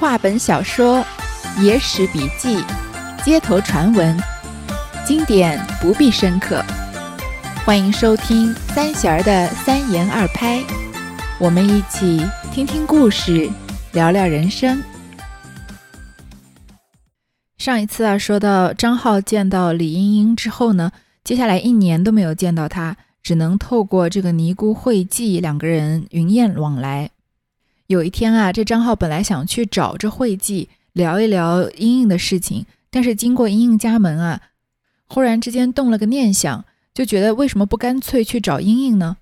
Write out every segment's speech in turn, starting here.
话本小说、野史笔记、街头传闻，经典不必深刻。欢迎收听三弦儿的三言二拍，我们一起听听故事，聊聊人生。上一次啊，说到张浩见到李英英之后呢，接下来一年都没有见到她，只能透过这个尼姑会稽两个人云雁往来。有一天啊，这张浩本来想去找这慧济聊一聊英英的事情，但是经过英英家门啊，忽然之间动了个念想，就觉得为什么不干脆去找英英呢？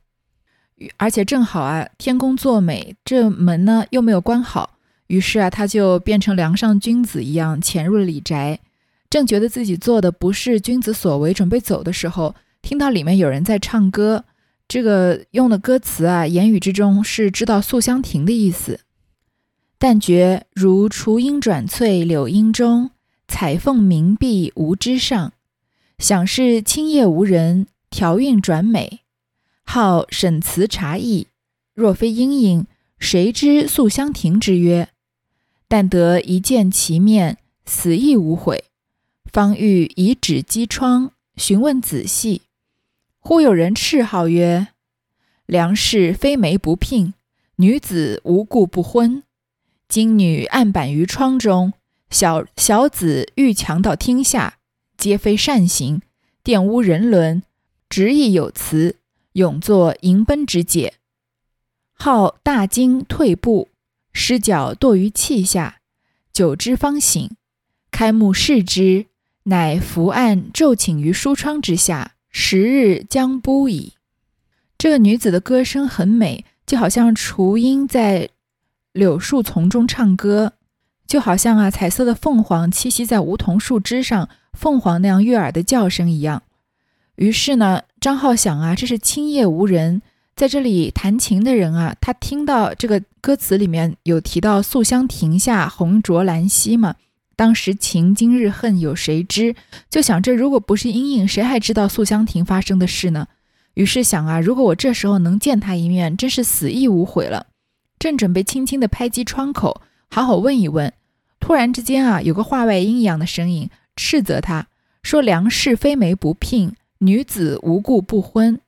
而且正好啊，天公作美，这门呢又没有关好，于是啊，他就变成梁上君子一样潜入了李宅。正觉得自己做的不是君子所为，准备走的时候，听到里面有人在唱歌。这个用的歌词啊，言语之中是知道素香亭的意思。但觉如雏鹰转翠柳荫中，彩凤鸣碧无枝上。想是清夜无人，调韵转美。好审词察意，若非莺莺，谁知素香亭之约？但得一见其面，死亦无悔。方欲以指击窗，询问仔细。忽有人斥号曰：“梁氏非媒不聘，女子无故不婚。今女案板于窗中，小小子欲强到厅下，皆非善行，玷污人伦。执意有辞，永作迎奔之戒。号大惊退步，失脚堕于器下，久之方醒，开目视之，乃伏案骤寝于书窗之下。”时日将不矣。这个女子的歌声很美，就好像雏鹰在柳树丛中唱歌，就好像啊彩色的凤凰栖息在梧桐树枝上，凤凰那样悦耳的叫声一样。于是呢，张浩想啊，这是清夜无人，在这里弹琴的人啊，他听到这个歌词里面有提到“素香亭下红烛兰溪”嘛。当时情今日恨有谁知？就想这如果不是阴影，谁还知道素香亭发生的事呢？于是想啊，如果我这时候能见他一面，真是死亦无悔了。正准备轻轻地拍击窗口，好好问一问，突然之间啊，有个话外音一样的声音斥责他说：“梁氏非媒不聘，女子无故不婚。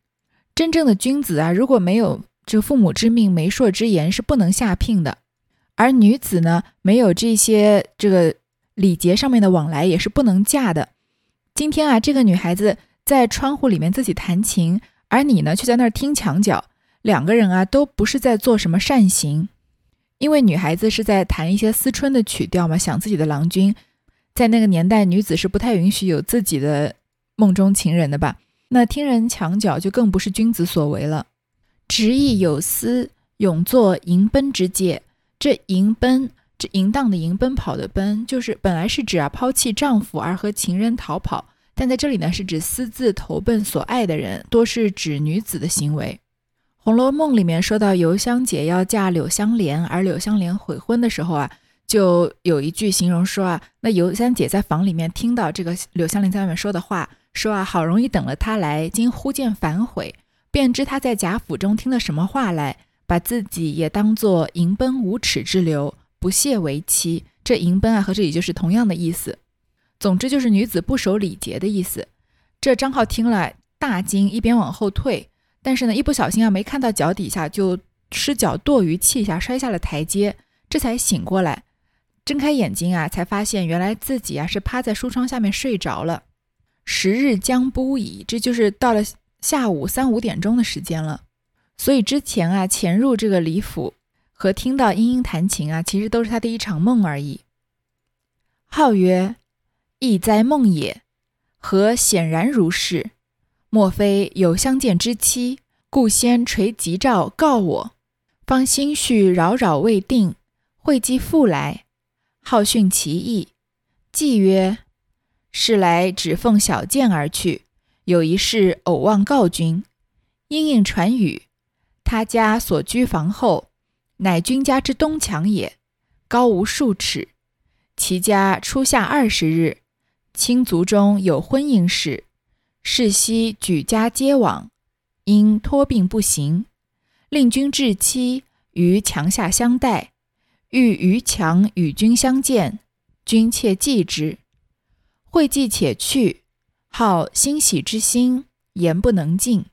真正的君子啊，如果没有这父母之命、媒妁之言，是不能下聘的。而女子呢，没有这些这个。”礼节上面的往来也是不能嫁的。今天啊，这个女孩子在窗户里面自己弹琴，而你呢却在那儿听墙角。两个人啊都不是在做什么善行，因为女孩子是在弹一些思春的曲调嘛，想自己的郎君。在那个年代，女子是不太允许有自己的梦中情人的吧？那听人墙角就更不是君子所为了。执意有思，永作迎奔之戒。这迎奔。这淫荡的淫，奔跑的奔，就是本来是指啊抛弃丈夫而和情人逃跑，但在这里呢是指私自投奔所爱的人，多是指女子的行为。《红楼梦》里面说到尤香姐要嫁柳香莲，而柳香莲悔婚的时候啊，就有一句形容说啊，那尤香姐在房里面听到这个柳香莲在外面说的话，说啊好容易等了他来，今忽见反悔，便知他在贾府中听了什么话来，把自己也当作淫奔无耻之流。不屑为妻，这迎奔啊和这里就是同样的意思。总之就是女子不守礼节的意思。这张浩听了大惊，一边往后退，但是呢一不小心啊没看到脚底下，就失脚堕于气下，摔下了台阶，这才醒过来，睁开眼睛啊才发现原来自己啊是趴在书窗下面睡着了。时日将不已，这就是到了下午三五点钟的时间了。所以之前啊潜入这个李府。和听到莺莺弹琴啊，其实都是他的一场梦而已。号曰：“亦哉梦也！何显然如是？莫非有相见之期，故先垂吉兆告我？方心绪扰扰未定，会稽复来，好讯其意。既曰：是来只奉小见而去，有一事偶望告君。莺莺传语，他家所居房后。”乃君家之东墙也，高无数尺。其家初夏二十日，亲族中有婚姻事，世夕举家皆往，因托病不行，令君至期于墙下相待。欲于墙与君相见，君切忌之。会稽且去，好欣喜之心，言不能尽。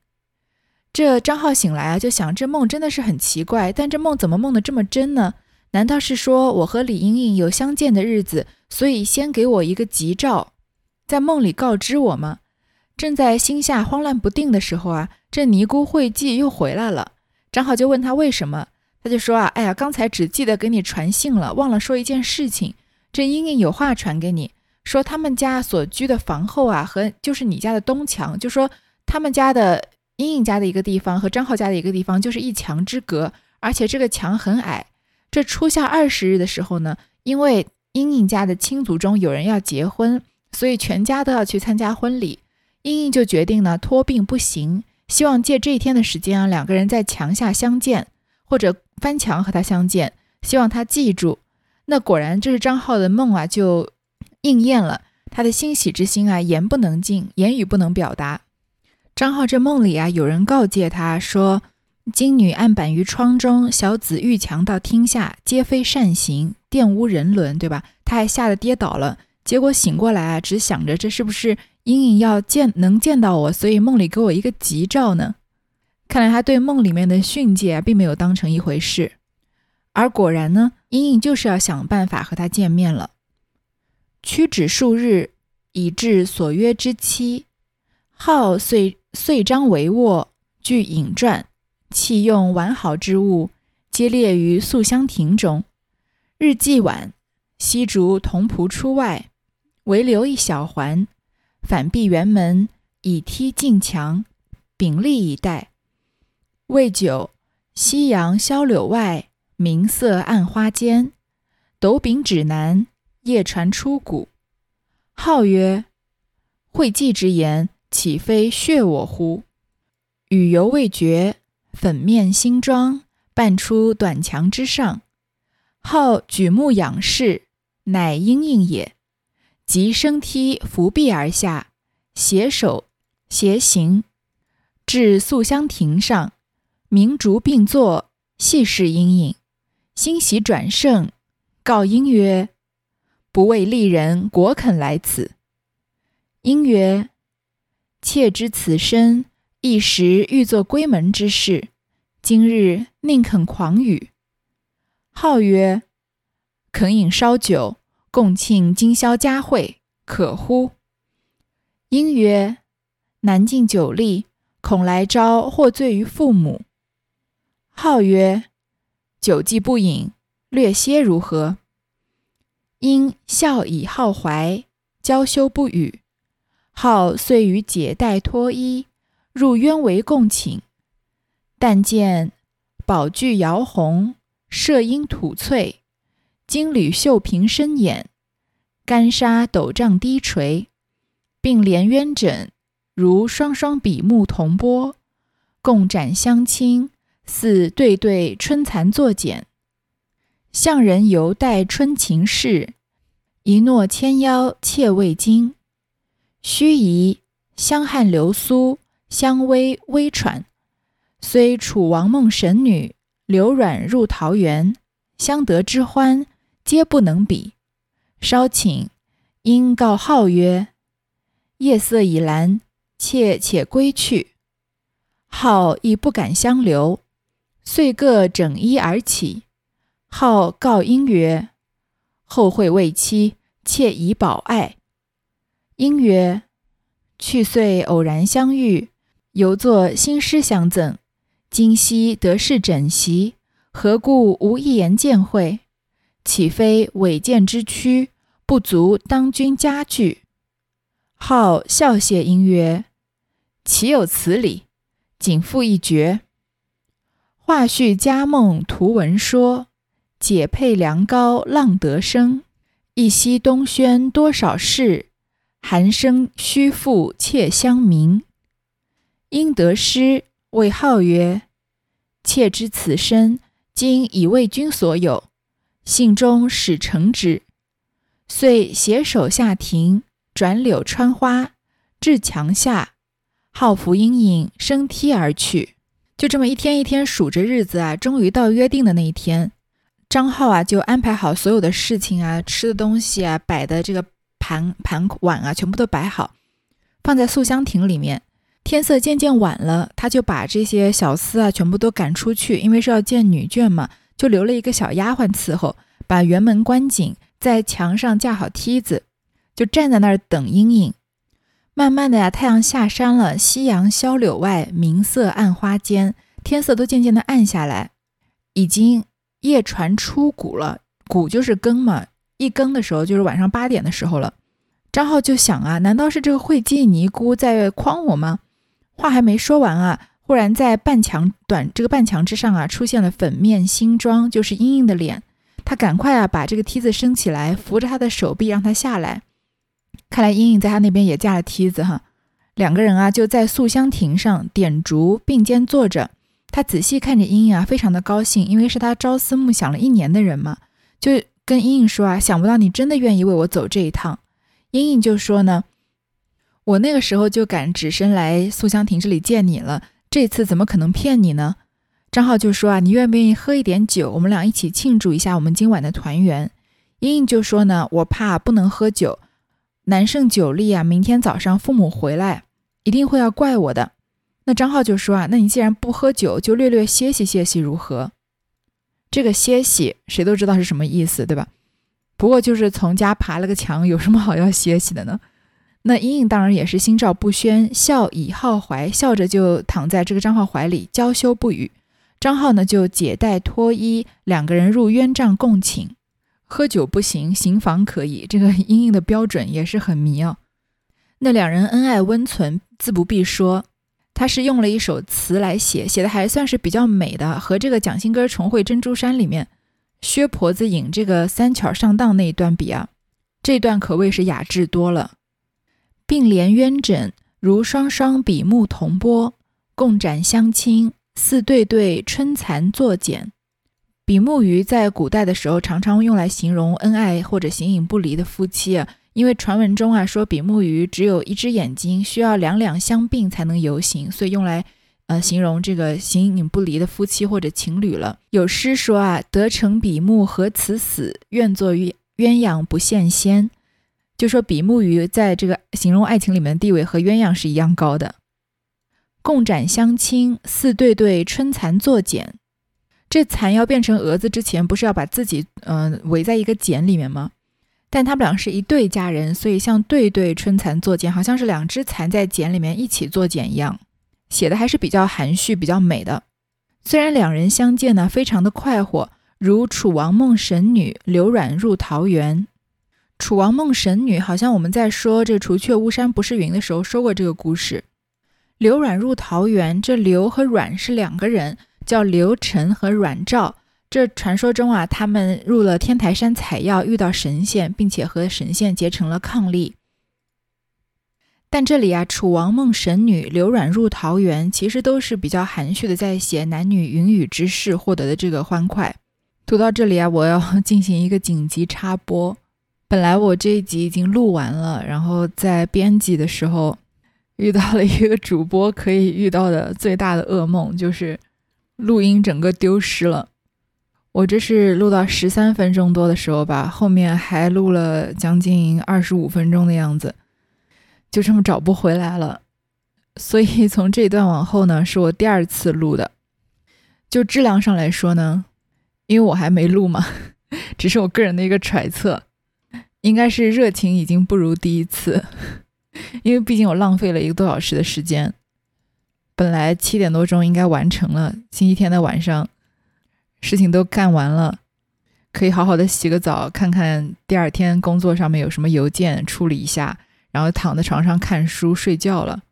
这张浩醒来啊，就想这梦真的是很奇怪，但这梦怎么梦得这么真呢？难道是说我和李英英有相见的日子，所以先给我一个吉兆，在梦里告知我吗？正在心下慌乱不定的时候啊，这尼姑会稽又回来了。张浩就问他为什么，他就说啊，哎呀，刚才只记得给你传信了，忘了说一件事情。这英英有话传给你，说他们家所居的房后啊，和就是你家的东墙，就说他们家的英英家的一个地方和张浩家的一个地方就是一墙之隔，而且这个墙很矮。这初夏二十日的时候呢，因为英英家的亲族中有人要结婚，所以全家都要去参加婚礼。英英就决定呢，托病不行，希望借这一天的时间啊，两个人在墙下相见，或者翻墙和他相见，希望他记住。那果然，这是张浩的梦啊，就应验了。他的欣喜之心啊，言不能尽，言语不能表达。张浩这梦里啊，有人告诫他说：“金女案板于窗中，小子遇墙到厅下，皆非善行，玷污人伦，对吧？”他还吓得跌倒了，结果醒过来啊，只想着这是不是？阴影要见能见到我，所以梦里给我一个吉兆呢。看来他对梦里面的训诫啊，并没有当成一回事。而果然呢，阴影就是要想办法和他见面了。屈指数日，已至所约之期。浩遂遂章帷幄，具引传，弃用完好之物，皆列于素香亭中。日既晚，西竹同仆出外，唯留一小环。反闭辕门，以梯进墙，秉立以待。未久，夕阳萧柳外，明色暗花间。斗柄指南，夜船出谷。号曰：“会稽之言，岂非血我乎？”语犹未绝，粉面新妆，扮出短墙之上。号举目仰视，乃莺莺也。即升梯扶壁而下，携手携行，至素香亭上，明烛并坐，细视阴影，欣喜转胜，告婴曰：“不为丽人，果肯来此？”婴曰：“妾知此身一时欲作闺门之事，今日宁肯狂语？”号曰：“肯饮烧酒。”共庆今宵佳会，可乎？因曰：“南尽酒力，恐来朝获罪于父母。”号曰：“酒既不饮，略歇如何？”因笑以好怀，娇羞不语。号遂与解带脱衣，入渊围共寝。但见宝具摇红，射鹰吐翠。金缕绣屏深眼，干纱斗帐低垂，并连鸳枕如双双比目同波，共展相亲，似对对春蚕作茧。向人犹待春情事，一诺牵腰妾未惊。须臾香汗流苏，香微微喘。虽楚王梦神女，流软入桃源，相得之欢。皆不能比。稍寝，因告号曰：“夜色已阑，妾且归去。”号亦不敢相留，遂各整衣而起。号告婴曰：“后会未期，妾以保爱。”婴曰：“去岁偶然相遇，犹作新诗相赠。今夕得势枕席，何故无一言见会？”岂非违谏之躯，不足当君家具？号笑谢音曰：“岂有此理！仅复一绝。话序家梦图文说，解配良高浪得声。一夕东轩多少事，寒声虚复妾相鸣。应得诗，谓号曰：‘妾知此身，今已为君所有。’”信中始成之，遂携手下亭，转柳穿花，至墙下，号服阴影升梯而去。就这么一天一天数着日子啊，终于到约定的那一天。张浩啊就安排好所有的事情啊，吃的东西啊，摆的这个盘盘碗啊，全部都摆好，放在素香亭里面。天色渐渐晚了，他就把这些小厮啊全部都赶出去，因为是要见女眷嘛，就留了一个小丫鬟伺候，把园门关紧，在墙上架好梯子，就站在那儿等阴影。慢慢的呀，太阳下山了，夕阳萧柳外，明色暗花间，天色都渐渐的暗下来，已经夜船出鼓了，鼓就是更嘛，一更的时候就是晚上八点的时候了。张浩就想啊，难道是这个惠姬尼姑在诓我吗？话还没说完啊，忽然在半墙短这个半墙之上啊，出现了粉面新妆，就是英英的脸。他赶快啊，把这个梯子升起来，扶着他的手臂，让他下来。看来英英在他那边也架了梯子哈。两个人啊，就在素香亭上点烛，并肩坐着。他仔细看着英英啊，非常的高兴，因为是他朝思暮想了一年的人嘛，就跟英英说啊，想不到你真的愿意为我走这一趟。英英就说呢。我那个时候就敢只身来素香亭这里见你了，这次怎么可能骗你呢？张浩就说啊，你愿不愿意喝一点酒，我们俩一起庆祝一下我们今晚的团圆？英英就说呢，我怕不能喝酒，难胜酒力啊，明天早上父母回来一定会要怪我的。那张浩就说啊，那你既然不喝酒，就略略歇息歇息如何？这个歇息谁都知道是什么意思，对吧？不过就是从家爬了个墙，有什么好要歇息的呢？那英英当然也是心照不宣，笑以浩怀，笑着就躺在这个张浩怀里，娇羞不语。张浩呢就解带脱衣，两个人入鸳帐共寝。喝酒不行，行房可以。这个英英的标准也是很迷啊。那两人恩爱温存，自不必说。他是用了一首词来写，写的还算是比较美的，和这个蒋新歌重会珍珠山里面薛婆子引这个三巧上当那一段比啊，这段可谓是雅致多了。并联鸳枕，如双双比目同波；共展相亲，似对对春蚕作茧。比目鱼在古代的时候，常常用来形容恩爱或者形影不离的夫妻啊。因为传闻中啊说，比目鱼只有一只眼睛，需要两两相并才能游行，所以用来呃形容这个形影不离的夫妻或者情侣了。有诗说啊：“得成比目何辞死，愿作鸳鸳鸯不羡仙。”就说比目鱼在这个形容爱情里面的地位和鸳鸯是一样高的。共展相亲，似对对春蚕作茧。这蚕要变成蛾子之前，不是要把自己嗯围在一个茧里面吗？但他们俩是一对佳人，所以像对对春蚕作茧，好像是两只蚕在茧里面一起作茧一样，写的还是比较含蓄、比较美的。虽然两人相见呢，非常的快活，如楚王梦神女，刘阮入桃源。楚王梦神女，好像我们在说这“除却巫山不是云”的时候说过这个故事。刘阮入桃源，这刘和阮是两个人，叫刘晨和阮照。这传说中啊，他们入了天台山采药，遇到神仙，并且和神仙结成了伉俪。但这里啊，楚王梦神女，刘阮入桃源，其实都是比较含蓄的，在写男女云雨之事获得的这个欢快。读到这里啊，我要 进行一个紧急插播。本来我这一集已经录完了，然后在编辑的时候遇到了一个主播可以遇到的最大的噩梦，就是录音整个丢失了。我这是录到十三分钟多的时候吧，后面还录了将近二十五分钟的样子，就这么找不回来了。所以从这段往后呢，是我第二次录的。就质量上来说呢，因为我还没录嘛，只是我个人的一个揣测。应该是热情已经不如第一次，因为毕竟我浪费了一个多小时的时间。本来七点多钟应该完成了，星期天的晚上事情都干完了，可以好好的洗个澡，看看第二天工作上面有什么邮件处理一下，然后躺在床上看书睡觉了。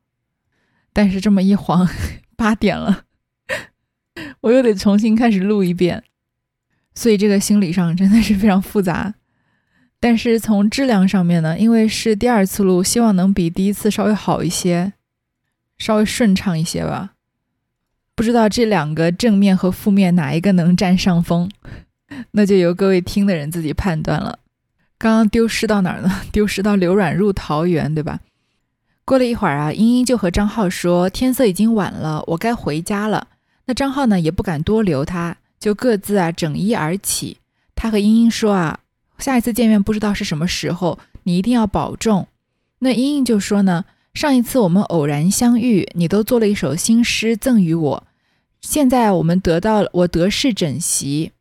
但是这么一晃，八点了，我又得重新开始录一遍，所以这个心理上真的是非常复杂。但是从质量上面呢，因为是第二次录，希望能比第一次稍微好一些，稍微顺畅一些吧。不知道这两个正面和负面哪一个能占上风，那就由各位听的人自己判断了。刚刚丢失到哪儿呢？丢失到刘软入桃源，对吧？过了一会儿啊，英英就和张浩说：“天色已经晚了，我该回家了。”那张浩呢也不敢多留他，就各自啊整衣而起。他和英英说啊，下一次见面不知道是什么时候，你一定要保重。那英英就说呢，上一次我们偶然相遇，你都做了一首新诗赠予我，现在我们得到了我得势枕席，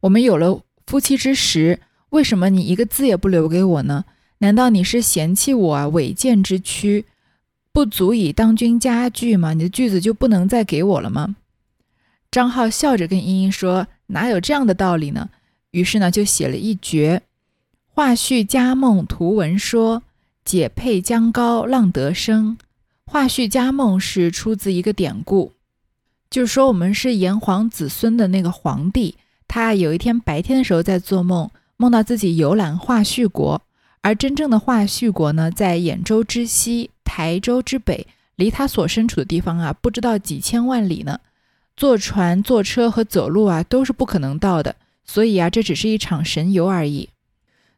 我们有了夫妻之实，为什么你一个字也不留给我呢？难道你是嫌弃我啊？违建之躯不足以当君家具吗？你的句子就不能再给我了吗？张浩笑着跟茵茵说：“哪有这样的道理呢？”于是呢，就写了一绝：“话叙佳梦图文说，解佩江高浪得声。”话叙佳梦是出自一个典故，就是说我们是炎黄子孙的那个皇帝，他有一天白天的时候在做梦，梦到自己游览华胥国。而真正的华胥国呢，在兖州之西、台州之北，离他所身处的地方啊，不知道几千万里呢。坐船、坐车和走路啊，都是不可能到的。所以啊，这只是一场神游而已。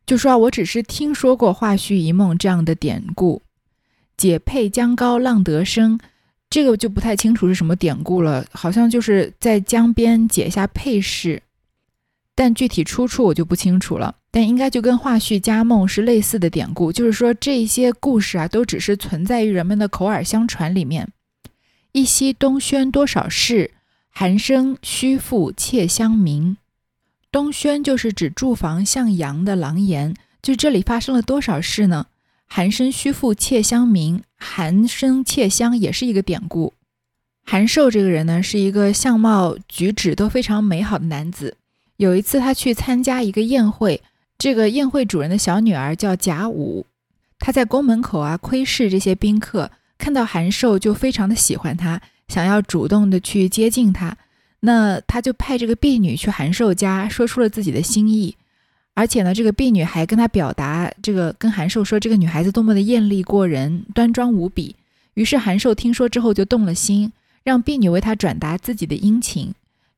就说啊，我只是听说过“华胥一梦”这样的典故，“解佩江高浪得声”，这个就不太清楚是什么典故了，好像就是在江边解下佩饰，但具体出处我就不清楚了。但应该就跟华胥家梦是类似的典故，就是说这些故事啊，都只是存在于人们的口耳相传里面。一夕东轩多少事，寒声虚复妾乡鸣。东轩就是指住房向阳的廊檐，就这里发生了多少事呢？寒声虚复妾乡鸣，寒声妾乡也是一个典故。韩寿这个人呢，是一个相貌举止都非常美好的男子。有一次他去参加一个宴会。这个宴会主人的小女儿叫贾武，她在宫门口啊窥视这些宾客，看到韩寿就非常的喜欢他，想要主动的去接近他。那他就派这个婢女去韩寿家，说出了自己的心意。而且呢，这个婢女还跟他表达，这个跟韩寿说这个女孩子多么的艳丽过人，端庄无比。于是韩寿听说之后就动了心，让婢女为他转达自己的殷勤。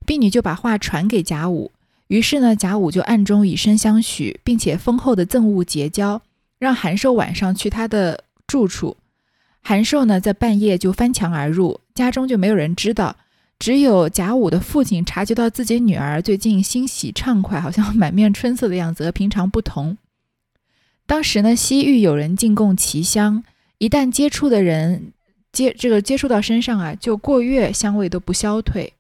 婢女就把话传给贾武。于是呢，贾武就暗中以身相许，并且丰厚的赠物结交，让韩寿晚上去他的住处。韩寿呢，在半夜就翻墙而入，家中就没有人知道，只有贾武的父亲察觉到自己女儿最近欣喜畅快，好像满面春色的样子，和平常不同。当时呢，西域有人进贡奇香，一旦接触的人接这个接触到身上啊，就过月香味都不消退。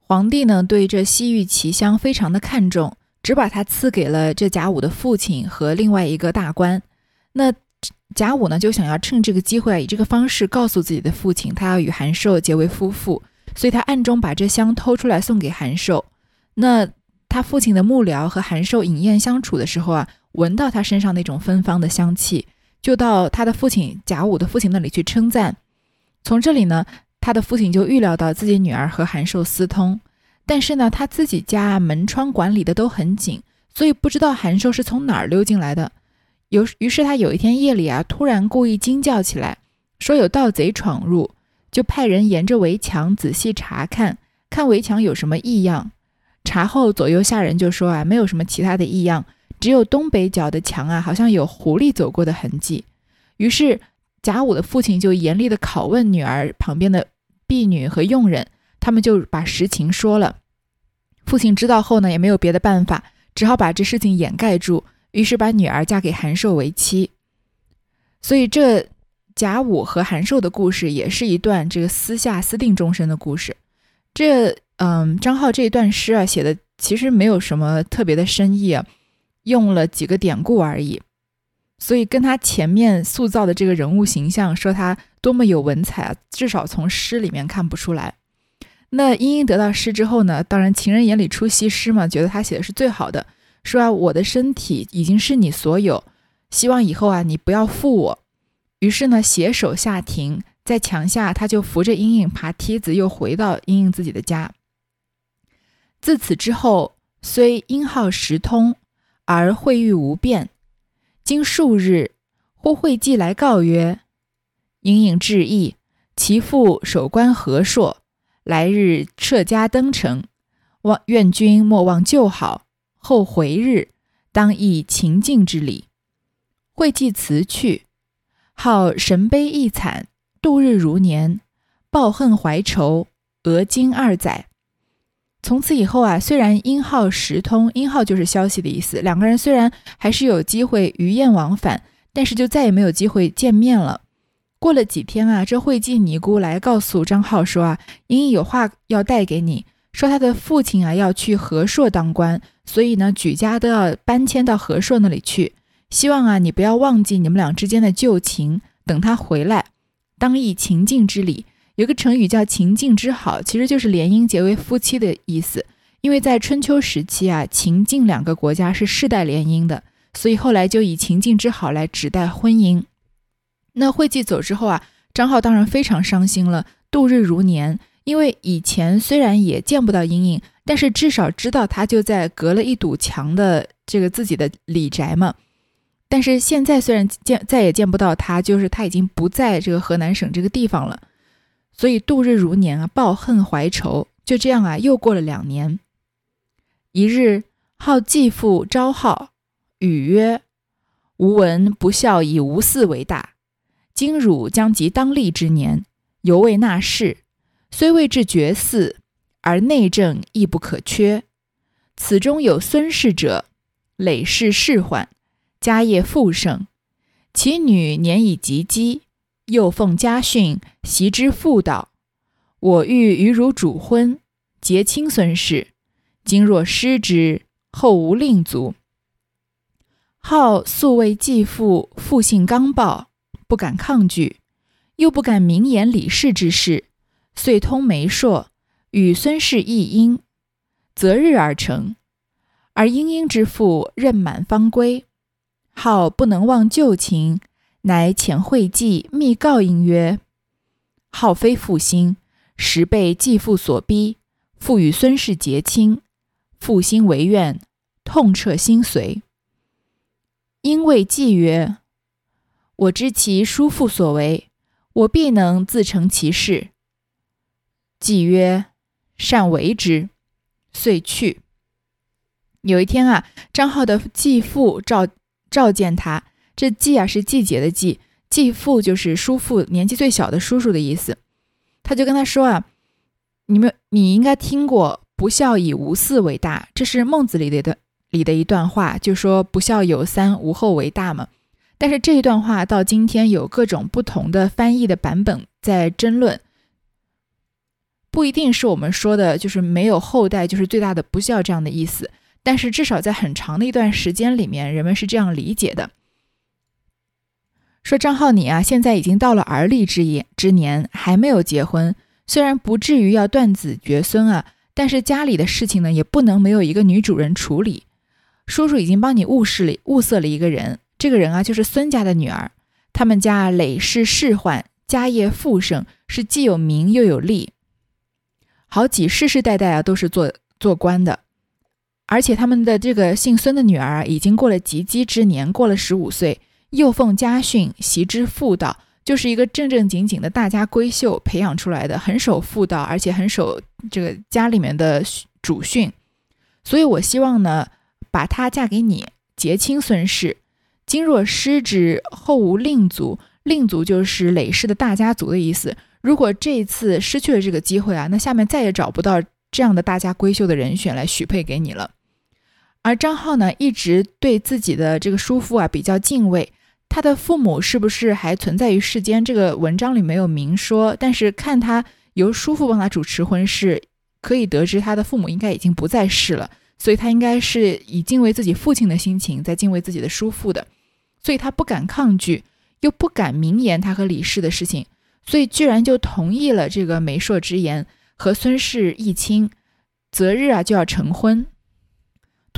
皇帝呢，对这西域奇香非常的看重，只把它赐给了这贾武的父亲和另外一个大官。那贾武呢，就想要趁这个机会啊，以这个方式告诉自己的父亲，他要与韩寿结为夫妇，所以他暗中把这香偷出来送给韩寿。那他父亲的幕僚和韩寿饮宴相处的时候啊，闻到他身上那种芬芳的香气，就到他的父亲贾武的父亲那里去称赞。从这里呢。他的父亲就预料到自己女儿和韩寿私通，但是呢，他自己家门窗管理的都很紧，所以不知道韩寿是从哪儿溜进来的。有于是他有一天夜里啊，突然故意惊叫起来，说有盗贼闯入，就派人沿着围墙仔细查看，看围墙有什么异样。查后左右下人就说啊，没有什么其他的异样，只有东北角的墙啊，好像有狐狸走过的痕迹。于是。贾武的父亲就严厉地拷问女儿旁边的婢女和佣人，他们就把实情说了。父亲知道后呢，也没有别的办法，只好把这事情掩盖住，于是把女儿嫁给韩寿为妻。所以，这贾武和韩寿的故事也是一段这个私下私定终身的故事。这，嗯，张浩这一段诗啊，写的其实没有什么特别的深意啊，用了几个典故而已。所以跟他前面塑造的这个人物形象，说他多么有文采啊，至少从诗里面看不出来。那茵茵得到诗之后呢，当然情人眼里出西施嘛，觉得他写的是最好的，说啊我的身体已经是你所有，希望以后啊你不要负我。于是呢携手下庭，在墙下他就扶着茵茵爬梯子，又回到茵茵自己的家。自此之后，虽音号时通，而会遇无变。经数日，忽会寄来告曰：“隐隐致意，其父守关和硕，来日撤家登城，望愿君莫忘旧好。后回日，当以秦晋之礼。”会寄辞去，号神悲意惨，度日如年，抱恨怀愁，俄今二载。从此以后啊，虽然音号时通，音号就是消息的意思，两个人虽然还是有机会鱼雁往返，但是就再也没有机会见面了。过了几天啊，这惠济尼姑来告诉张浩说啊，茵茵有话要带给你，说他的父亲啊要去和硕当官，所以呢举家都要搬迁到和硕那里去，希望啊你不要忘记你们俩之间的旧情，等他回来，当以秦晋之礼。有个成语叫秦晋之好，其实就是联姻结为夫妻的意思。因为在春秋时期啊，秦晋两个国家是世代联姻的，所以后来就以秦晋之好来指代婚姻。那惠济走之后啊，张浩当然非常伤心了，度日如年。因为以前虽然也见不到茵茵，但是至少知道他就在隔了一堵墙的这个自己的李宅嘛。但是现在虽然见再也见不到他，就是他已经不在这个河南省这个地方了，所以度日如年啊，抱恨怀愁。就这样啊，又过了两年。一日，号继父招号，语曰：“吾闻不孝以无嗣为大。”今汝将及当立之年，犹未纳仕，虽未至绝嗣，而内政亦不可缺。此中有孙氏者，累世世患，家业富盛。其女年已及笄，又奉家训，习之妇道。我欲与汝主婚，结亲孙氏。今若失之，后无令足。好素为继父，父性刚暴。不敢抗拒，又不敢明言李氏之事，遂通媒妁，与孙氏议姻，择日而成。而殷殷之父任满方归，好不能忘旧情，乃遣惠济密告应曰：“好非负心，实被继父所逼，父与孙氏结亲，负心为怨，痛彻心髓。”因谓继曰。我知其叔父所为，我必能自成其事。季曰：“善为之。”遂去。有一天啊，张浩的继父召召见他。这季啊是季节的季，继父就是叔父，年纪最小的叔叔的意思。他就跟他说啊：“你们你应该听过‘不孝以无嗣为大’，这是孟子里的里的一段话，就说‘不孝有三，无后为大’嘛。”但是这一段话到今天有各种不同的翻译的版本在争论，不一定是我们说的，就是没有后代就是最大的不孝这样的意思。但是至少在很长的一段时间里面，人们是这样理解的：说张浩你啊，现在已经到了而立之年之年，还没有结婚，虽然不至于要断子绝孙啊，但是家里的事情呢，也不能没有一个女主人处理。叔叔已经帮你物事了物色了一个人。这个人啊，就是孙家的女儿。他们家累世世宦，家业富盛，是既有名又有利，好几世世代代啊都是做做官的。而且他们的这个姓孙的女儿已经过了及笄之年，过了十五岁，又奉家训，习之妇道，就是一个正正经经的大家闺秀培养出来的，很守妇道，而且很守这个家里面的主训。所以我希望呢，把她嫁给你，结亲孙氏。今若失之，后无令族。令族就是累世的大家族的意思。如果这一次失去了这个机会啊，那下面再也找不到这样的大家闺秀的人选来许配给你了。而张浩呢，一直对自己的这个叔父啊比较敬畏。他的父母是不是还存在于世间？这个文章里没有明说，但是看他由叔父帮他主持婚事，可以得知他的父母应该已经不在世了。所以他应该是以敬畏自己父亲的心情在敬畏自己的叔父的。所以他不敢抗拒，又不敢明言他和李氏的事情，所以居然就同意了这个媒妁之言，和孙氏议亲，择日啊就要成婚。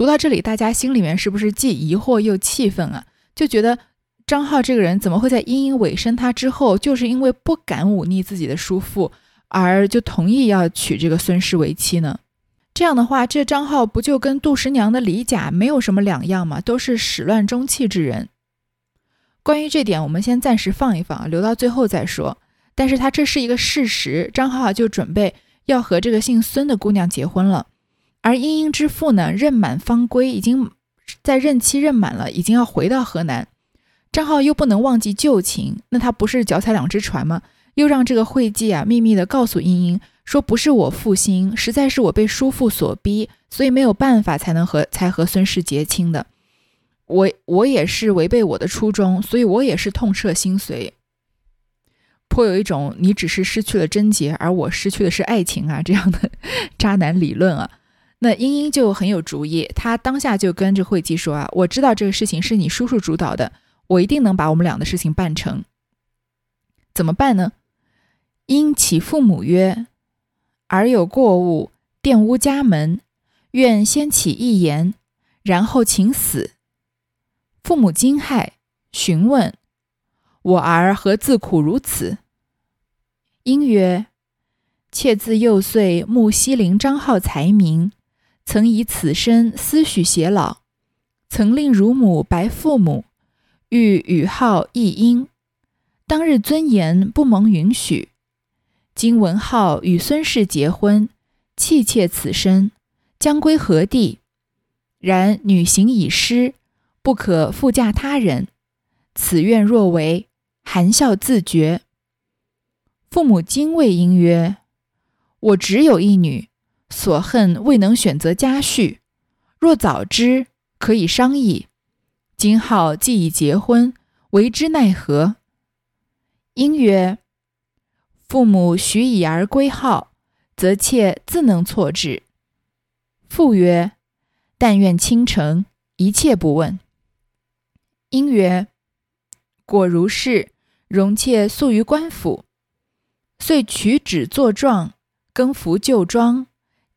读到这里，大家心里面是不是既疑惑又气愤啊？就觉得张浩这个人怎么会在茵茵委身他之后，就是因为不敢忤逆自己的叔父，而就同意要娶这个孙氏为妻呢？这样的话，这张浩不就跟杜十娘的李甲没有什么两样吗？都是始乱终弃之人。关于这点，我们先暂时放一放，留到最后再说。但是他这是一个事实，张浩就准备要和这个姓孙的姑娘结婚了。而茵茵之父呢，任满方归，已经在任期任满了，已经要回到河南。张浩又不能忘记旧情，那他不是脚踩两只船吗？又让这个惠济啊秘密的告诉茵茵，说不是我负心，实在是我被叔父所逼，所以没有办法才能和才和孙氏结亲的。我我也是违背我的初衷，所以我也是痛彻心髓，颇有一种你只是失去了贞洁，而我失去的是爱情啊这样的 渣男理论啊。那英英就很有主意，她当下就跟着惠姬说啊，我知道这个事情是你叔叔主导的，我一定能把我们俩的事情办成。怎么办呢？因其父母曰：“儿有过误，玷污家门，愿先起一言，然后请死。”父母惊骇，询问：“我儿何自苦如此？”因曰：“妾自幼岁慕西陵张浩才名，曾以此身思许偕老，曾令乳母白父母，欲与号一婴。当日尊严不蒙允许。今文浩与孙氏结婚，弃妾此身，将归何地？然女行已失。”不可复嫁他人，此愿若为，含笑自绝。父母惊谓因曰：“我只有一女，所恨未能选择家婿。若早知，可以商议。今号既已结婚，为之奈何？”因曰：“父母许以儿归号，则妾自能错置。”父曰：“但愿倾城，一切不问。”因曰：“果如是，容妾宿于官府，遂取纸作状，更服旧装，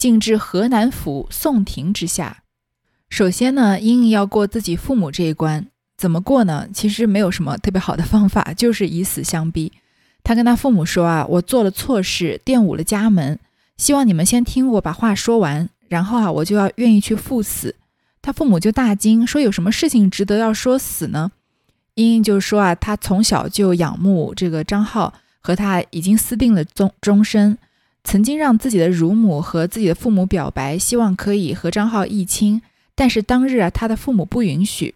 进至河南府宋庭之下。首先呢，英英要过自己父母这一关，怎么过呢？其实没有什么特别好的方法，就是以死相逼。他跟他父母说啊，我做了错事，玷污了家门，希望你们先听我把话说完，然后啊，我就要愿意去赴死。”他父母就大惊，说：“有什么事情值得要说死呢？”英英就说：“啊，他从小就仰慕这个张浩，和他已经私定了终终身，曾经让自己的乳母和自己的父母表白，希望可以和张浩议亲，但是当日啊，他的父母不允许。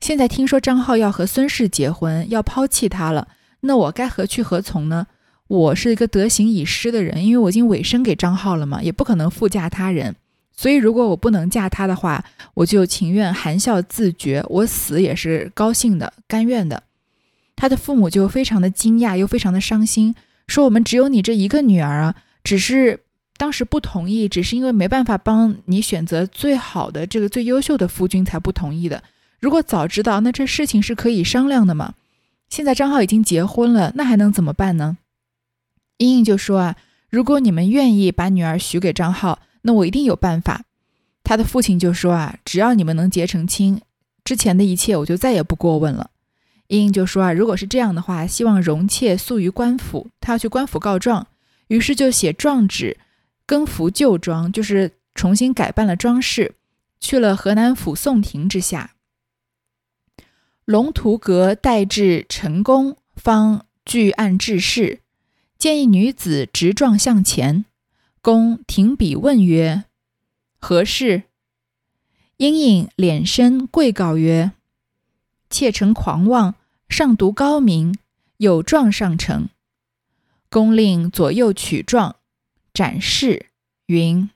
现在听说张浩要和孙氏结婚，要抛弃他了，那我该何去何从呢？我是一个德行已失的人，因为我已经委身给张浩了嘛，也不可能复嫁他人。”所以，如果我不能嫁他的话，我就情愿含笑自绝，我死也是高兴的、甘愿的。他的父母就非常的惊讶，又非常的伤心，说：“我们只有你这一个女儿啊，只是当时不同意，只是因为没办法帮你选择最好的这个最优秀的夫君才不同意的。如果早知道，那这事情是可以商量的嘛。现在张浩已经结婚了，那还能怎么办呢？”英英就说：“啊，如果你们愿意把女儿许给张浩。”那我一定有办法。他的父亲就说啊，只要你们能结成亲，之前的一切我就再也不过问了。英英就说啊，如果是这样的话，希望容妾宿于官府，他要去官府告状。于是就写状纸，更服旧装，就是重新改办了装饰，去了河南府宋庭之下。龙图阁待至成功，方据案致事，见一女子执状向前。公停笔问曰：“何事？”英英脸深跪告曰：“妾臣狂妄，上读高明，有状上呈。”公令左右取状，展示云：“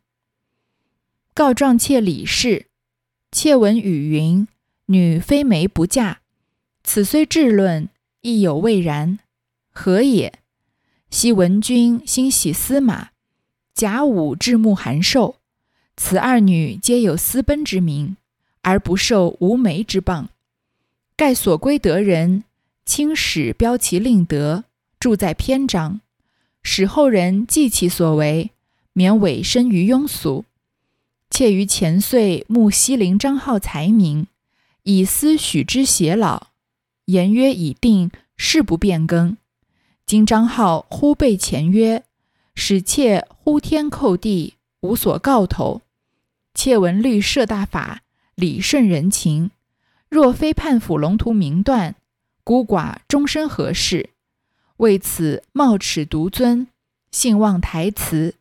告状妾李氏，妾闻语云：‘女非媒不嫁。’此虽质论，亦有未然。何也？昔闻君心喜司马。”甲午至暮寒寿，此二女皆有私奔之名，而不受无媒之谤。盖所归得人，卿使标其令德，著在篇章，使后人记其所为，免委身于庸俗。妾于前岁慕西陵张浩才名，以思许之偕老，言约已定，誓不变更。今张浩忽背前约。使妾呼天叩地，无所告头。妾闻律设大法，理顺人情。若非判府龙图明断，孤寡终身何事？为此冒齿独尊，信望台词，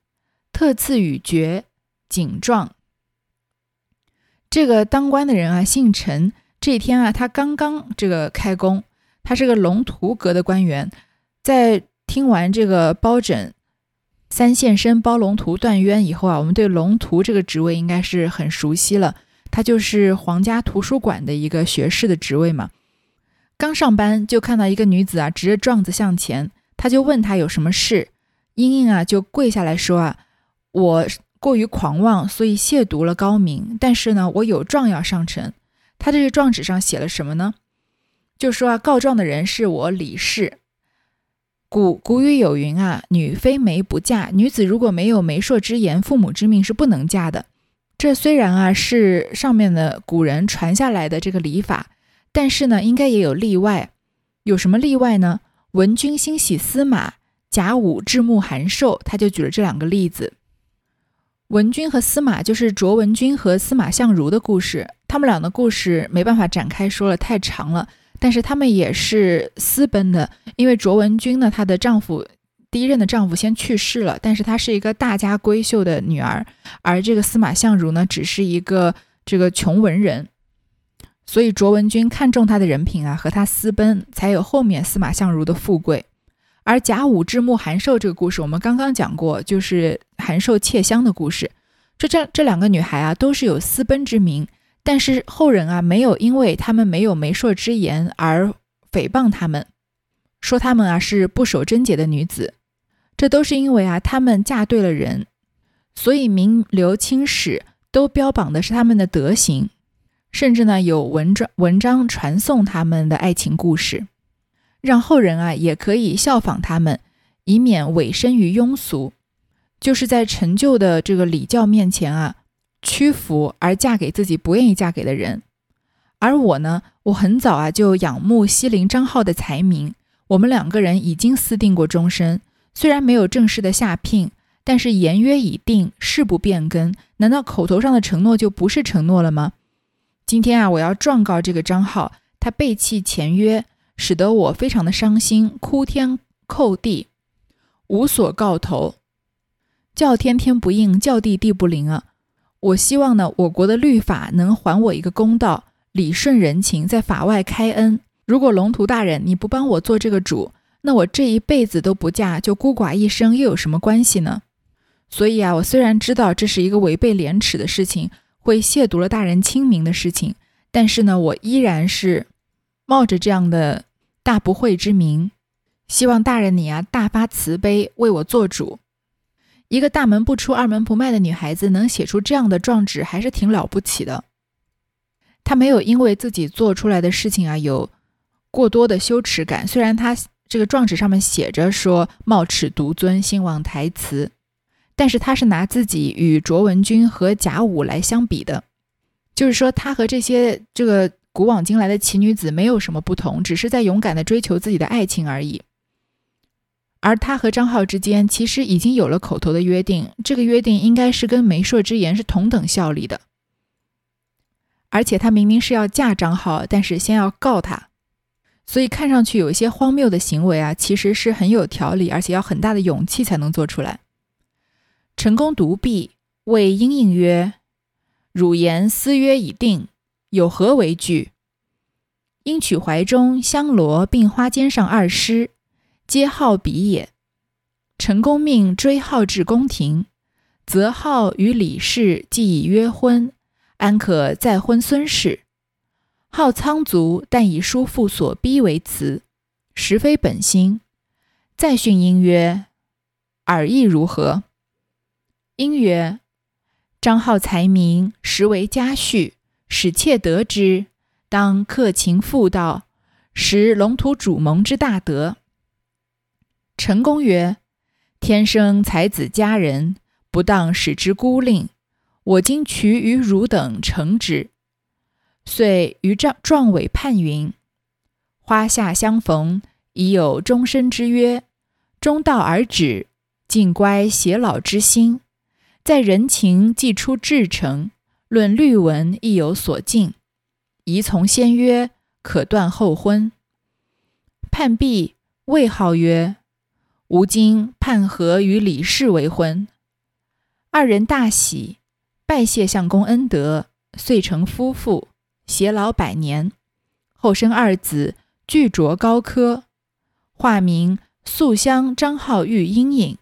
特赐予爵景状。这个当官的人啊，姓陈。这一天啊，他刚刚这个开工，他是个龙图阁的官员，在听完这个包拯。三现身包龙图断冤以后啊，我们对龙图这个职位应该是很熟悉了。他就是皇家图书馆的一个学士的职位嘛。刚上班就看到一个女子啊，执着状子向前，他就问她有什么事。英英啊就跪下来说啊，我过于狂妄，所以亵渎了高明。但是呢，我有状要上呈。他这个状纸上写了什么呢？就说啊，告状的人是我李氏。古古语有云啊，女非媒不嫁。女子如果没有媒妁之言、父母之命，是不能嫁的。这虽然啊是上面的古人传下来的这个礼法，但是呢，应该也有例外。有什么例外呢？文君欣喜司马，甲午至暮函授，他就举了这两个例子。文君和司马就是卓文君和司马相如的故事，他们俩的故事没办法展开说了，太长了。但是他们也是私奔的，因为卓文君呢，她的丈夫。第一任的丈夫先去世了，但是她是一个大家闺秀的女儿，而这个司马相如呢，只是一个这个穷文人，所以卓文君看中他的人品啊，和他私奔，才有后面司马相如的富贵。而甲午之墓韩寿这个故事，我们刚刚讲过，就是韩寿窃香的故事。这这这两个女孩啊，都是有私奔之名，但是后人啊，没有因为她们没有媒妁之言而诽谤她们，说她们啊是不守贞洁的女子。这都是因为啊，他们嫁对了人，所以名留青史都标榜的是他们的德行，甚至呢有文章文章传颂他们的爱情故事，让后人啊也可以效仿他们，以免委身于庸俗，就是在陈旧的这个礼教面前啊屈服而嫁给自己不愿意嫁给的人。而我呢，我很早啊就仰慕西陵张浩的才名，我们两个人已经私定过终身。虽然没有正式的下聘，但是言约已定，誓不变更。难道口头上的承诺就不是承诺了吗？今天啊，我要状告这个张浩，他背弃前约，使得我非常的伤心，哭天叩地，无所告头，叫天天不应，叫地地不灵啊！我希望呢，我国的律法能还我一个公道，理顺人情，在法外开恩。如果龙图大人你不帮我做这个主，那我这一辈子都不嫁，就孤寡一生，又有什么关系呢？所以啊，我虽然知道这是一个违背廉耻的事情，会亵渎了大人清明的事情，但是呢，我依然是冒着这样的大不讳之名，希望大人你啊大发慈悲，为我做主。一个大门不出、二门不迈的女孩子，能写出这样的状纸，还是挺了不起的。她没有因为自己做出来的事情啊有过多的羞耻感，虽然她。这个状纸上面写着说“冒齿独尊，兴旺台词”，但是他是拿自己与卓文君和贾武来相比的，就是说他和这些这个古往今来的奇女子没有什么不同，只是在勇敢的追求自己的爱情而已。而他和张浩之间其实已经有了口头的约定，这个约定应该是跟媒妁之言是同等效力的。而且他明明是要嫁张浩，但是先要告他。所以看上去有一些荒谬的行为啊，其实是很有条理，而且要很大的勇气才能做出来。成功独臂谓应应曰：“汝言私约已定，有何为惧？”应取怀中香罗并花笺上二诗，皆好笔也。成功命追号至宫廷，则号与李氏既已约婚，安可再婚孙氏？好仓卒，但以叔父所逼为辞，实非本心。再训英曰：“尔意如何？”因曰：“张浩才名，实为家婿，使妾得之，当克勤妇道，实龙图主盟之大德。”陈公曰：“天生才子佳人，不当使之孤吝。我今取于汝等成之。”遂于状状尾判云：“花下相逢，已有终身之约。中道而止，尽乖偕老之心。在人情既出至诚，论律文亦有所尽。宜从先约，可断后婚。”判毕，谓号曰：“吾今判何与李氏为婚？”二人大喜，拜谢相公恩德，遂成夫妇。偕老百年，后生二子，俱卓高科，化名素香张浩玉英颖。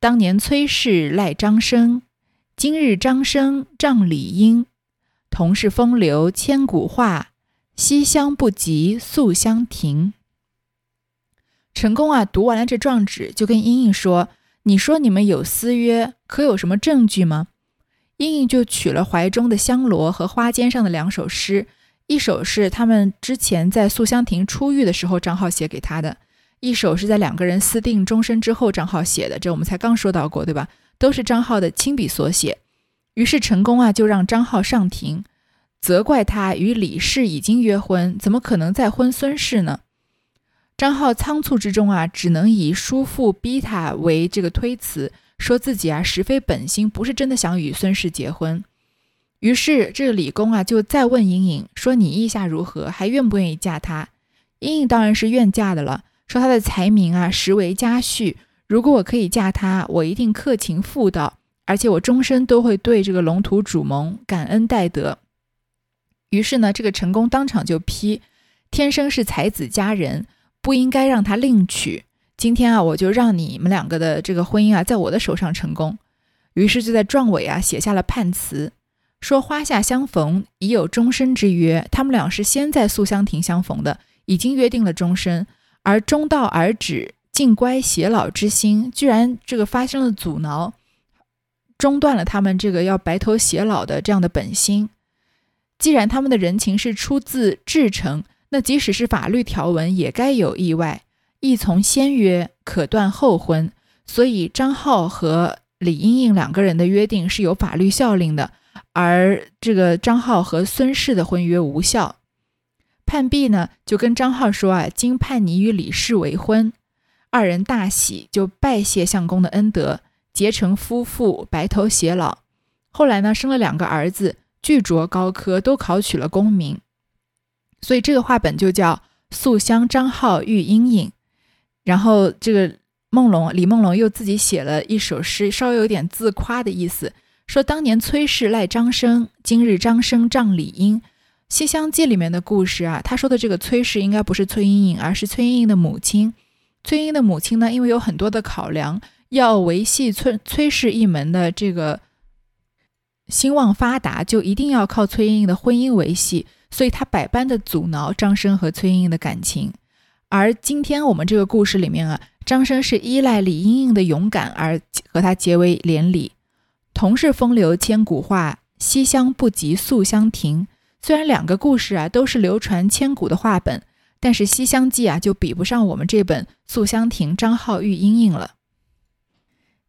当年崔氏赖张生，今日张生仗李英。同是风流千古话，西厢不及素香亭。陈宫啊，读完了这状纸，就跟英英说：“你说你们有私约，可有什么证据吗？”英英就取了怀中的香罗和花笺上的两首诗，一首是他们之前在素香亭初遇的时候张浩写给他的，一首是在两个人私定终身之后张浩写的。这我们才刚说到过，对吧？都是张浩的亲笔所写。于是陈宫啊，就让张浩上庭，责怪他与李氏已经约婚，怎么可能再婚孙氏呢？张浩仓促之中啊，只能以叔父逼他为这个推辞，说自己啊实非本心，不是真的想与孙氏结婚。于是这个李公啊就再问莹莹说：“你意下如何？还愿不愿意嫁他？”莹莹当然是愿嫁的了，说他的才名啊实为佳婿，如果我可以嫁他，我一定克勤妇道，而且我终身都会对这个龙图主盟感恩戴德。于是呢，这个陈宫当场就批：“天生是才子佳人。”不应该让他另娶。今天啊，我就让你们两个的这个婚姻啊，在我的手上成功。于是就在壮伟啊，写下了判词，说花下相逢已有终身之约。他们俩是先在素香亭相逢的，已经约定了终身。而中道而止，静乖偕老之心，居然这个发生了阻挠，中断了他们这个要白头偕老的这样的本心。既然他们的人情是出自至诚。那即使是法律条文，也该有意外，亦从先约，可断后婚。所以张浩和李英英两个人的约定是有法律效力的，而这个张浩和孙氏的婚约无效。判毕呢，就跟张浩说啊，今判你与李氏为婚，二人大喜，就拜谢相公的恩德，结成夫妇，白头偕老。后来呢，生了两个儿子，巨卓高科，都考取了功名。所以这个话本就叫《素香张浩遇阴影》，然后这个梦龙李梦龙又自己写了一首诗，稍微有点自夸的意思，说当年崔氏赖张生，今日张生仗李英。《西厢记》里面的故事啊，他说的这个崔氏应该不是崔莺莺，而是崔莺莺的母亲。崔莺莺的母亲呢，因为有很多的考量，要维系崔崔氏一门的这个兴旺发达，就一定要靠崔莺莺的婚姻维系。所以他百般的阻挠张生和崔莺莺的感情，而今天我们这个故事里面啊，张生是依赖李莺莺的勇敢而和她结为连理。同是风流千古话，西厢不及素香亭。虽然两个故事啊都是流传千古的话本，但是《西厢记》啊就比不上我们这本《素香亭》张浩遇莺莺了。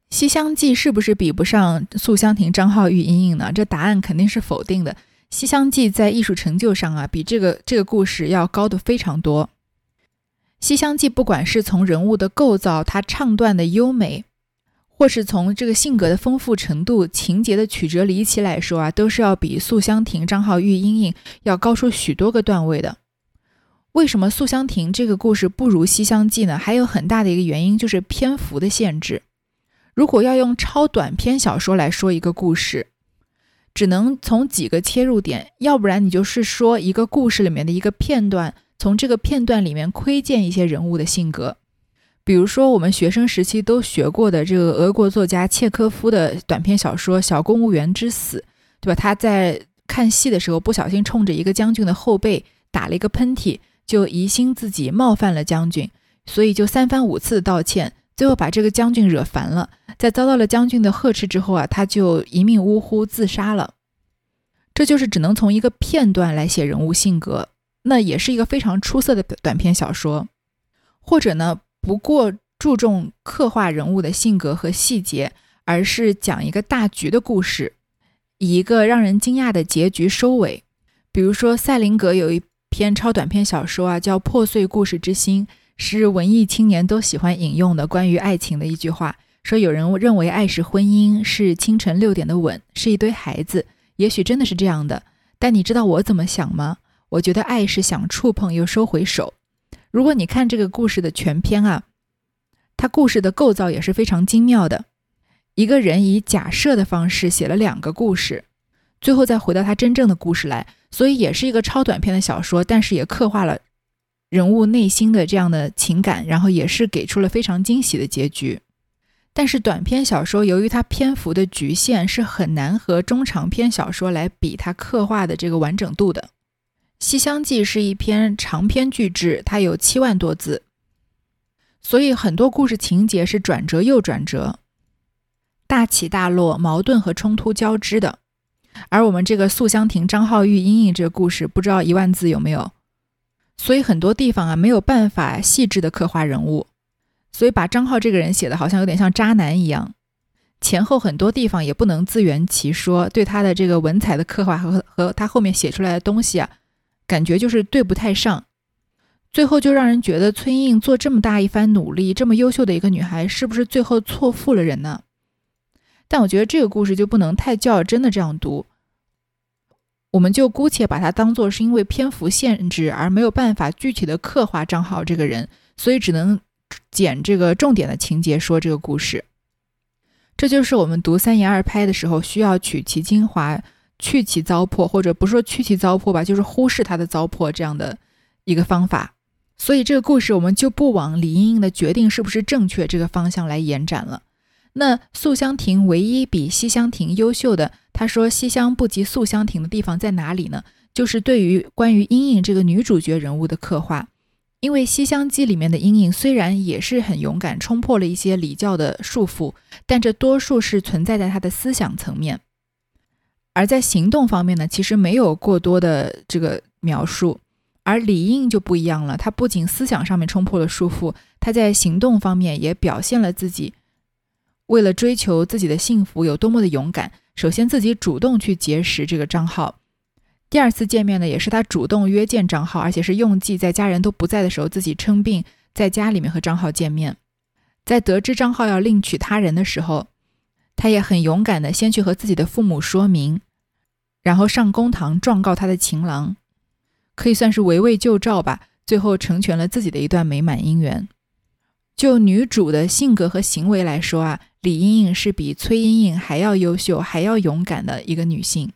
《西厢记》是不是比不上《素香亭》张浩遇莺莺呢？这答案肯定是否定的。《西厢记》在艺术成就上啊，比这个这个故事要高的非常多。《西厢记》不管是从人物的构造、它唱段的优美，或是从这个性格的丰富程度、情节的曲折离奇来说啊，都是要比《素香亭》张浩玉莺莺要高出许多个段位的。为什么《素香亭》这个故事不如《西厢记》呢？还有很大的一个原因就是篇幅的限制。如果要用超短篇小说来说一个故事，只能从几个切入点，要不然你就是说一个故事里面的一个片段，从这个片段里面窥见一些人物的性格。比如说我们学生时期都学过的这个俄国作家契科夫的短篇小说《小公务员之死》，对吧？他在看戏的时候不小心冲着一个将军的后背打了一个喷嚏，就疑心自己冒犯了将军，所以就三番五次道歉。最后把这个将军惹烦了，在遭到了将军的呵斥之后啊，他就一命呜呼自杀了。这就是只能从一个片段来写人物性格，那也是一个非常出色的短篇小说。或者呢，不过注重刻画人物的性格和细节，而是讲一个大局的故事，以一个让人惊讶的结局收尾。比如说塞林格有一篇超短篇小说啊，叫《破碎故事之心》。是文艺青年都喜欢引用的关于爱情的一句话，说有人认为爱是婚姻，是清晨六点的吻，是一堆孩子，也许真的是这样的。但你知道我怎么想吗？我觉得爱是想触碰又收回手。如果你看这个故事的全篇啊，它故事的构造也是非常精妙的。一个人以假设的方式写了两个故事，最后再回到他真正的故事来，所以也是一个超短篇的小说，但是也刻画了。人物内心的这样的情感，然后也是给出了非常惊喜的结局。但是短篇小说由于它篇幅的局限，是很难和中长篇小说来比它刻画的这个完整度的。《西厢记》是一篇长篇巨制，它有七万多字，所以很多故事情节是转折又转折，大起大落，矛盾和冲突交织的。而我们这个素香亭张浩玉阴影这个故事，不知道一万字有没有？所以很多地方啊没有办法细致的刻画人物。所以把张浩这个人写的好像有点像渣男一样，前后很多地方也不能自圆其说，对他的这个文采的刻画和和他后面写出来的东西啊，感觉就是对不太上，最后就让人觉得崔莺做这么大一番努力，这么优秀的一个女孩，是不是最后错付了人呢？但我觉得这个故事就不能太较真的这样读，我们就姑且把它当做是因为篇幅限制而没有办法具体的刻画张浩这个人，所以只能。捡这个重点的情节说这个故事，这就是我们读三言二拍的时候需要取其精华，去其糟粕，或者不说去其糟粕吧，就是忽视它的糟粕这样的一个方法。所以这个故事我们就不往李英英的决定是不是正确这个方向来延展了。那素香亭唯一比西厢亭优秀的，他说西厢不及素香亭的地方在哪里呢？就是对于关于英英这个女主角人物的刻画。因为《西厢记》里面的阴影虽然也是很勇敢，冲破了一些礼教的束缚，但这多数是存在在他的思想层面，而在行动方面呢，其实没有过多的这个描述。而李应就不一样了，他不仅思想上面冲破了束缚，他在行动方面也表现了自己为了追求自己的幸福有多么的勇敢。首先，自己主动去结识这个张浩。第二次见面呢，也是他主动约见张浩，而且是用计在家人都不在的时候自己称病，在家里面和张浩见面。在得知张浩要另娶他人的时候，他也很勇敢的先去和自己的父母说明，然后上公堂状告他的情郎，可以算是围魏救赵吧。最后成全了自己的一段美满姻缘。就女主的性格和行为来说啊，李莺莺是比崔莺莺还要优秀、还要勇敢的一个女性。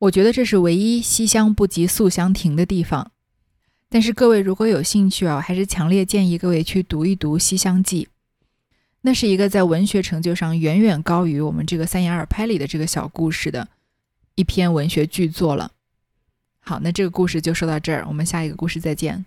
我觉得这是唯一西厢不及素香亭的地方，但是各位如果有兴趣啊，还是强烈建议各位去读一读《西厢记》，那是一个在文学成就上远远高于我们这个三言二拍里的这个小故事的一篇文学巨作了。好，那这个故事就说到这儿，我们下一个故事再见。